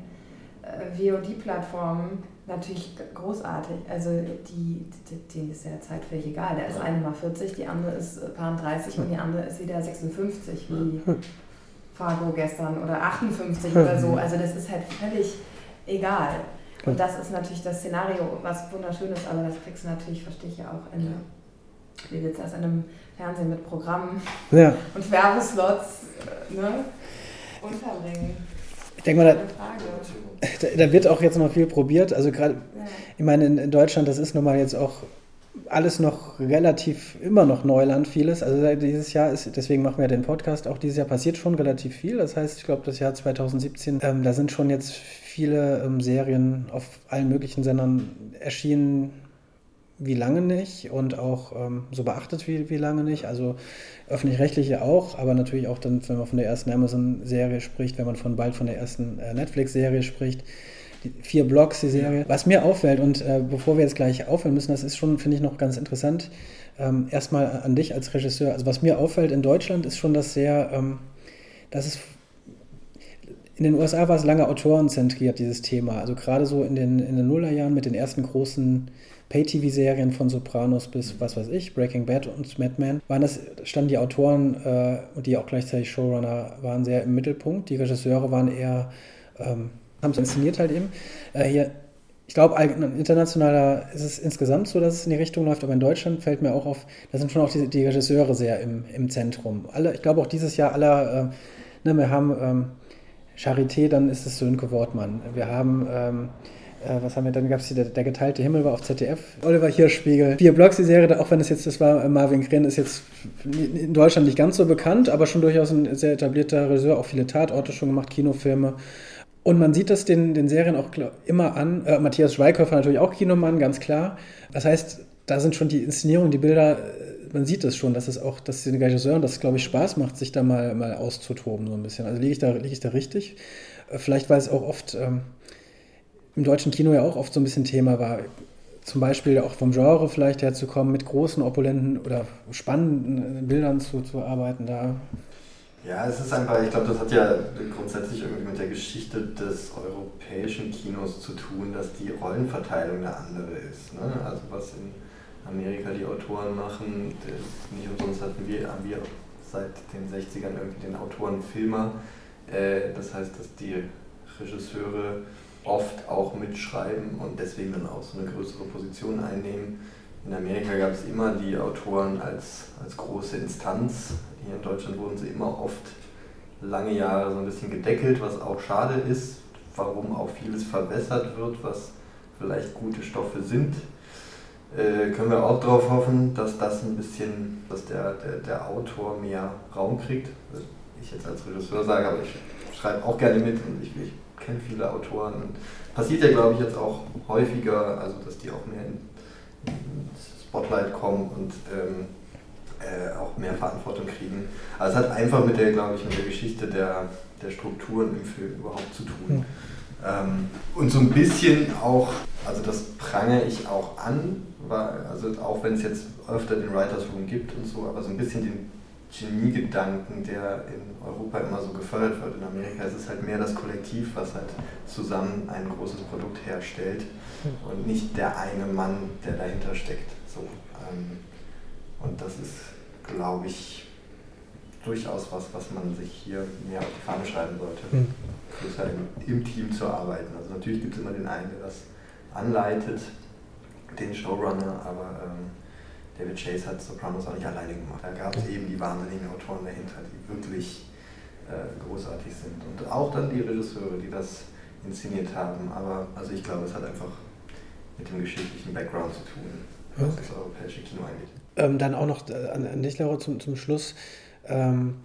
äh, VOD-Plattformen natürlich großartig. Also die, die, denen ist ja zeitfähig egal. Der ist eine mal 40, die andere ist äh, paar 30 und die andere ist wieder 56, wie Fargo gestern oder 58 oder so. Also das ist halt völlig egal. Und das ist natürlich das Szenario, was wunderschön ist, aber das kriegst du natürlich, verstehe ich ja auch, in, wie willst du das in einem Fernsehen mit Programmen ja. und Werbeslots äh, ne, unterbringen. Ich denke mal, da, da, wird auch jetzt noch viel probiert. Also gerade, ja. ich meine, in, in, Deutschland, das ist nun mal jetzt auch alles noch relativ immer noch Neuland, vieles. Also dieses Jahr ist, deswegen machen wir den Podcast, auch dieses Jahr passiert schon relativ viel. Das heißt, ich glaube, das Jahr 2017, ähm, da sind schon jetzt viele ähm, Serien auf allen möglichen Sendern erschienen, wie lange nicht und auch ähm, so beachtet wie, wie lange nicht. Also öffentlich-rechtliche auch, aber natürlich auch dann, wenn man von der ersten Amazon-Serie spricht, wenn man von bald von der ersten äh, Netflix-Serie spricht. Die vier Blogs, die Serie. Was mir auffällt, und äh, bevor wir jetzt gleich aufhören müssen, das ist schon, finde ich, noch ganz interessant. Ähm, erstmal an dich als Regisseur. Also was mir auffällt in Deutschland ist schon, dass sehr, ähm, dass es in den USA war es lange autorenzentriert, dieses Thema. Also gerade so in den, in den Nullerjahren mit den ersten großen Pay-TV-Serien von Sopranos bis, was weiß ich, Breaking Bad und Mad Men, waren das, standen die Autoren, äh, die auch gleichzeitig Showrunner waren, sehr im Mittelpunkt. Die Regisseure waren eher, ähm, haben es inszeniert halt eben. Äh, hier, ich glaube, internationaler ist es insgesamt so, dass es in die Richtung läuft, aber in Deutschland fällt mir auch auf, da sind schon auch die, die Regisseure sehr im, im Zentrum. Alle, ich glaube auch dieses Jahr aller, äh, ne, wir haben ähm, Charité, dann ist es Sönke Wortmann. Wir haben ähm, äh, was haben wir dann? Gab es der, der geteilte Himmel war auf ZDF. Oliver Hirschspiegel. Vier Blocks, die Serie, auch wenn es jetzt, das war äh, Marvin Gren, ist jetzt in Deutschland nicht ganz so bekannt, aber schon durchaus ein sehr etablierter Regisseur, auch viele Tatorte schon gemacht, Kinofilme. Und man sieht das den, den Serien auch immer an. Äh, Matthias Schweighöfer natürlich auch Kinomann, ganz klar. Das heißt, da sind schon die Inszenierungen, die Bilder, äh, man sieht es schon, dass es auch, dass den Regisseuren das, glaube ich, Spaß macht, sich da mal, mal auszutoben, so ein bisschen. Also liege ich da, ich da richtig? Vielleicht, weil es auch oft ähm, im deutschen Kino ja auch oft so ein bisschen Thema war. Zum Beispiel auch vom Genre vielleicht herzukommen, mit großen, opulenten oder spannenden Bildern zu, zu arbeiten. Da ja, es ist einfach, ich glaube, das hat ja grundsätzlich irgendwie mit der Geschichte des europäischen Kinos zu tun, dass die Rollenverteilung eine andere ist. Ne? Also was in Amerika die Autoren machen, nicht umsonst hatten wir, haben wir seit den 60ern irgendwie den Autoren Filmer. Äh, das heißt, dass die Regisseure oft auch mitschreiben und deswegen dann auch so eine größere Position einnehmen. In Amerika gab es immer die Autoren als, als große Instanz. Hier in Deutschland wurden sie immer oft lange Jahre so ein bisschen gedeckelt, was auch schade ist, warum auch vieles verbessert wird, was vielleicht gute Stoffe sind. Äh, können wir auch darauf hoffen, dass das ein bisschen, dass der, der, der Autor mehr Raum kriegt. Ich jetzt als Regisseur sage, aber ich schreibe auch gerne mit und ich, ich kenne viele Autoren. Und passiert ja, glaube ich, jetzt auch häufiger, also dass die auch mehr in, ins Spotlight kommen und ähm, äh, auch mehr Verantwortung kriegen. Also es hat einfach mit der, glaube ich, mit der Geschichte der, der Strukturen im Film überhaupt zu tun. Mhm. Ähm, und so ein bisschen auch, also das prange ich auch an, weil, also auch wenn es jetzt öfter den Writers Room gibt und so, aber so ein bisschen den Geniegedanken, der in Europa immer so gefördert wird. In Amerika ist es halt mehr das Kollektiv, was halt zusammen ein großes Produkt herstellt und nicht der eine Mann, der dahinter steckt. So, ähm, und das ist, glaube ich, durchaus was, was man sich hier mehr auf die Fahne schreiben sollte. Mhm. Größer im, im, Team zu arbeiten. Also natürlich gibt es immer den einen, der das anleitet, den Showrunner, aber ähm, David Chase hat Sopranos auch nicht alleine gemacht. Da gab es eben die wahnsinnigen Autoren dahinter, die wirklich äh, großartig sind. Und auch dann die Regisseure, die das inszeniert haben. Aber also ich glaube, es hat einfach mit dem geschichtlichen Background zu tun, was okay. das europäische Kino angeht. Ähm, dann auch noch äh, an, an dich, Laura, zum, zum Schluss. Ähm,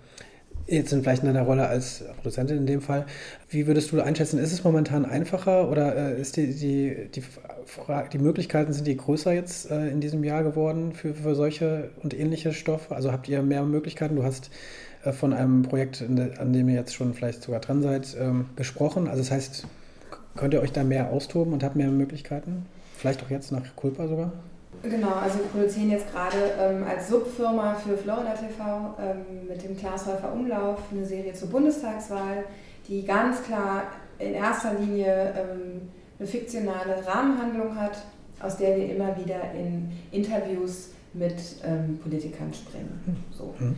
jetzt sind vielleicht in deiner Rolle als Produzentin in dem Fall. Wie würdest du einschätzen, ist es momentan einfacher oder äh, ist die, die, die, die Möglichkeiten, sind die größer jetzt äh, in diesem Jahr geworden für, für solche und ähnliche Stoffe? Also habt ihr mehr Möglichkeiten? Du hast äh, von einem Projekt, an dem ihr jetzt schon vielleicht sogar dran seid, ähm, gesprochen. Also das heißt, könnt ihr euch da mehr austoben und habt mehr Möglichkeiten? Vielleicht auch jetzt nach Culpa sogar? Genau, also wir produzieren jetzt gerade ähm, als Subfirma für Florida TV ähm, mit dem Klaas Häufer Umlauf eine Serie zur Bundestagswahl, die ganz klar in erster Linie ähm, eine fiktionale Rahmenhandlung hat, aus der wir immer wieder in Interviews mit ähm, Politikern springen. So. Mhm.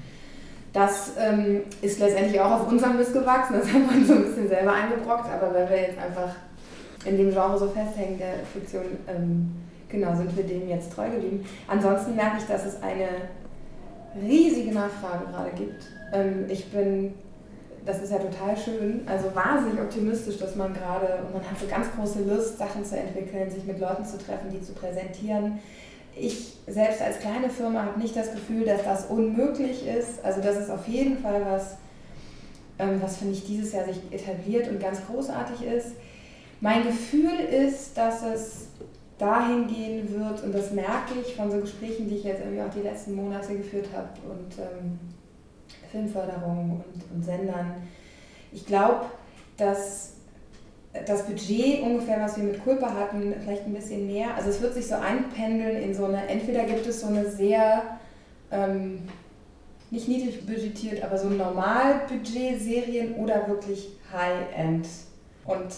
Das ähm, ist letztendlich auch auf unserem Mist gewachsen, das haben wir uns so ein bisschen selber eingebrockt, aber weil wir jetzt einfach in dem Genre so festhängen, der Fiktion, ähm, genau, sind wir dem jetzt treu geblieben. Ansonsten merke ich, dass es eine riesige Nachfrage gerade gibt. Ähm, ich bin, das ist ja total schön, also wahnsinnig optimistisch, dass man gerade, und man hat so ganz große Lust, Sachen zu entwickeln, sich mit Leuten zu treffen, die zu präsentieren. Ich selbst als kleine Firma habe nicht das Gefühl, dass das unmöglich ist. Also das ist auf jeden Fall was, ähm, was finde ich dieses Jahr sich etabliert und ganz großartig ist. Mein Gefühl ist, dass es dahin gehen wird, und das merke ich von so Gesprächen, die ich jetzt irgendwie auch die letzten Monate geführt habe und ähm, Filmförderung und, und Sendern. Ich glaube, dass das Budget ungefähr, was wir mit Kulpa hatten, vielleicht ein bisschen mehr. Also es wird sich so einpendeln in so eine, entweder gibt es so eine sehr, ähm, nicht niedrig budgetiert, aber so Normalbudget-Serien oder wirklich High-End. Und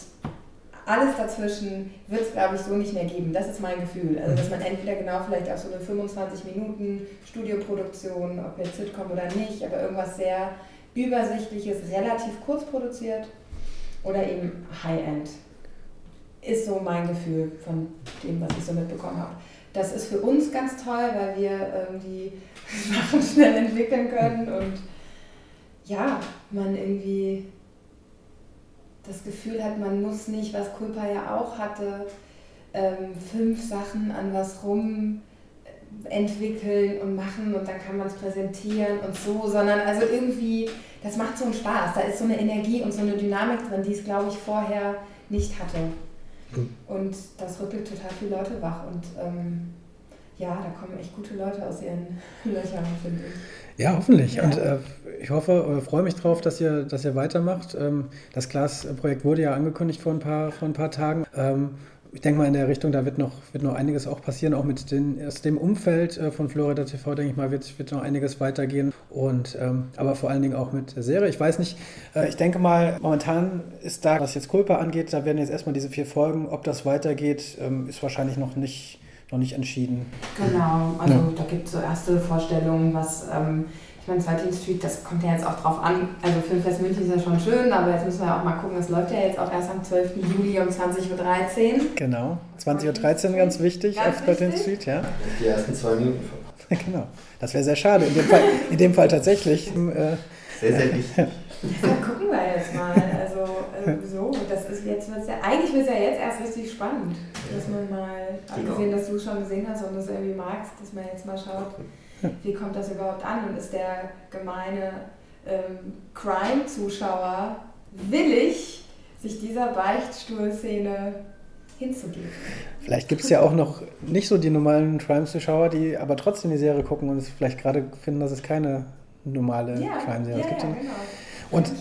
alles dazwischen wird es, glaube ich, so nicht mehr geben. Das ist mein Gefühl. Also, dass man entweder genau vielleicht auf so eine 25 Minuten Studioproduktion, ob jetzt Sitcom oder nicht, aber irgendwas sehr Übersichtliches, relativ kurz produziert oder eben High-End. Ist so mein Gefühl von dem, was ich so mitbekommen habe. Das ist für uns ganz toll, weil wir ähm, die Sachen schnell entwickeln können und ja, man irgendwie das Gefühl hat, man muss nicht, was Kulpa ja auch hatte, ähm, fünf Sachen an was rum entwickeln und machen und dann kann man es präsentieren und so, sondern also irgendwie, das macht so einen Spaß. Da ist so eine Energie und so eine Dynamik drin, die es, glaube ich, vorher nicht hatte. Und das rüttelt total viele Leute wach und ähm, ja, da kommen echt gute Leute aus ihren Löchern, finde ich. Ja, hoffentlich. Ja. Und äh, ich hoffe oder freue mich drauf, dass ihr, dass ihr weitermacht. Ähm, das Glas-Projekt wurde ja angekündigt vor ein paar, vor ein paar Tagen. Ähm, ich denke mal in der Richtung, da wird noch, wird noch einiges auch passieren, auch mit den, aus dem Umfeld äh, von Florida TV, denke ich mal, wird, wird noch einiges weitergehen. Und, ähm, aber vor allen Dingen auch mit der Serie. Ich weiß nicht, äh, ich denke mal, momentan ist da, was jetzt Culpa angeht, da werden jetzt erstmal diese vier Folgen. Ob das weitergeht, ähm, ist wahrscheinlich noch nicht, noch nicht entschieden. Genau, also ja. da gibt es so erste Vorstellungen, was ähm, ich meine, 13 Street, das kommt ja jetzt auch drauf an. Also Filmfest München ist ja schon schön, aber jetzt müssen wir ja auch mal gucken, das läuft ja jetzt auch erst am 12. Juli um 20.13 Uhr. Genau, 20.13 Uhr ganz wichtig Ganz auf 13 wichtig. Street, ja. Die ersten zwei Minuten verpasst. genau. Das wäre sehr schade. In dem Fall, in dem Fall tatsächlich. Äh, Sehr, sehr wichtig. Dann gucken wir jetzt mal. Also äh, so, das ist jetzt wird's ja, eigentlich wird es ja jetzt erst richtig spannend, dass man mal, Genau. abgesehen, dass du es schon gesehen hast und das irgendwie magst, dass man jetzt mal schaut, wie kommt das überhaupt an und ist der gemeine ähm, Crime-Zuschauer willig, sich dieser Beichtstuhlszene hinzugeben. vielleicht gibt es ja auch noch nicht so die normalen Crime-Zuschauer, die aber trotzdem die Serie gucken und es vielleicht gerade finden, dass es keine normale Crime-Serie ja, ist. Es gibt ja, genau. Und.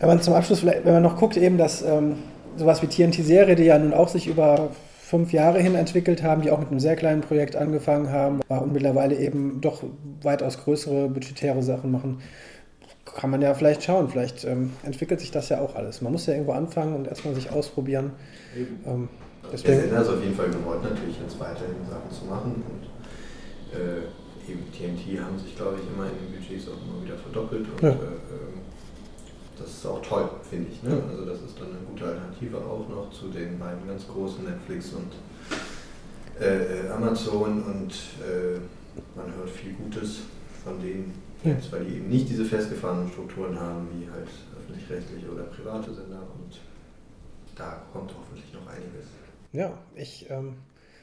Wenn man zum Abschluss, vielleicht, wenn man noch guckt, eben, dass ähm, sowas wie TNT-Serie, die ja nun auch sich über fünf Jahre hin entwickelt haben, die auch mit einem sehr kleinen Projekt angefangen haben und mittlerweile eben doch weitaus größere budgetäre Sachen machen, kann man ja vielleicht schauen. Vielleicht ähm, entwickelt sich das ja auch alles. Man muss ja irgendwo anfangen und erstmal sich ausprobieren. Ähm, deswegen, Sender ist auf jeden Fall gewollt, natürlich jetzt weiterhin Sachen zu machen. Und äh, eben TNT haben sich, glaube ich, immer in den Budgets auch immer wieder verdoppelt. Und Ja. äh, ähm, das ist auch toll, finde ich. Ne? Also das ist dann eine gute Alternative auch noch zu den beiden ganz großen Netflix und äh, äh, Amazon. Und äh, man hört viel Gutes von denen, Ja. jetzt, weil die eben nicht diese festgefahrenen Strukturen haben, wie halt öffentlich-rechtliche oder private Sender. Und da kommt hoffentlich noch einiges. ja, ich ähm,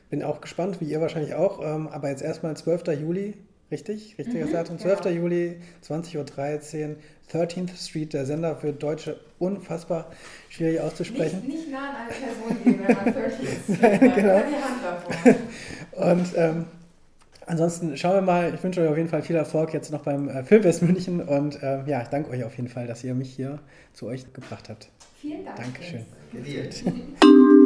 bin auch gespannt, wie ihr wahrscheinlich auch. Ähm, aber jetzt erstmal 12. Juli, richtig? Richtiges Mhm, Datum? 12. genau. Juli, 20.13 Uhr, 13th Street, der Sender für Deutsche, unfassbar schwierig auszusprechen. Nicht, nicht nah an eine Person gehen, wenn man 30 ist. genau. Genau. Die Hand davor. Und ähm, ansonsten schauen wir mal. Ich wünsche euch auf jeden Fall viel Erfolg jetzt noch beim äh, Filmfest München. Und ähm, ja, ich danke euch auf jeden Fall, dass ihr mich hier zu euch gebracht habt. Vielen Dank. Dankeschön. Jens.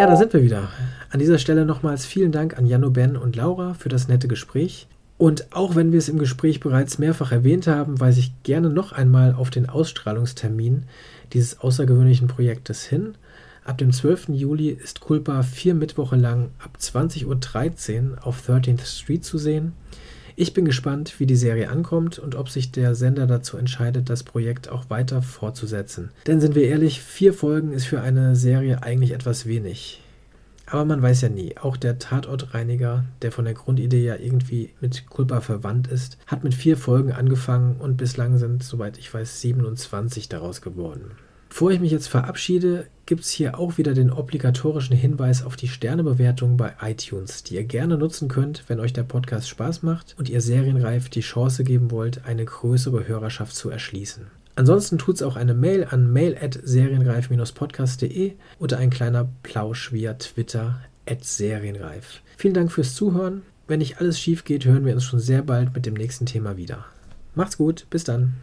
Ja, da sind wir wieder. An dieser Stelle nochmals vielen Dank an Janno, Ben und Laura für das nette Gespräch. Und auch wenn wir es im Gespräch bereits mehrfach erwähnt haben, weise ich gerne noch einmal auf den Ausstrahlungstermin dieses außergewöhnlichen Projektes hin. Ab dem 12. Juli ist Culpa vier Mittwoche lang ab 20.13 Uhr auf 13th Street zu sehen. Ich bin gespannt, wie die Serie ankommt und ob sich der Sender dazu entscheidet, das Projekt auch weiter fortzusetzen. Denn sind wir ehrlich, vier Folgen ist für eine Serie eigentlich etwas wenig. Aber man weiß ja nie. Auch der Tatortreiniger, der von der Grundidee ja irgendwie mit Culpa verwandt ist, hat mit vier Folgen angefangen und bislang sind, soweit ich weiß, 27 daraus geworden. Bevor ich mich jetzt verabschiede, gibt es hier auch wieder den obligatorischen Hinweis auf die Sternebewertung bei iTunes, die ihr gerne nutzen könnt, wenn euch der Podcast Spaß macht und ihr Serienreif die Chance geben wollt, eine größere Hörerschaft zu erschließen. Ansonsten tut's auch eine Mail an mail.serienreif-podcast.de oder ein kleiner Plausch via Twitter serienreif. Vielen Dank fürs Zuhören. Wenn nicht alles schief geht, hören wir uns schon sehr bald mit dem nächsten Thema wieder. Macht's gut, bis dann.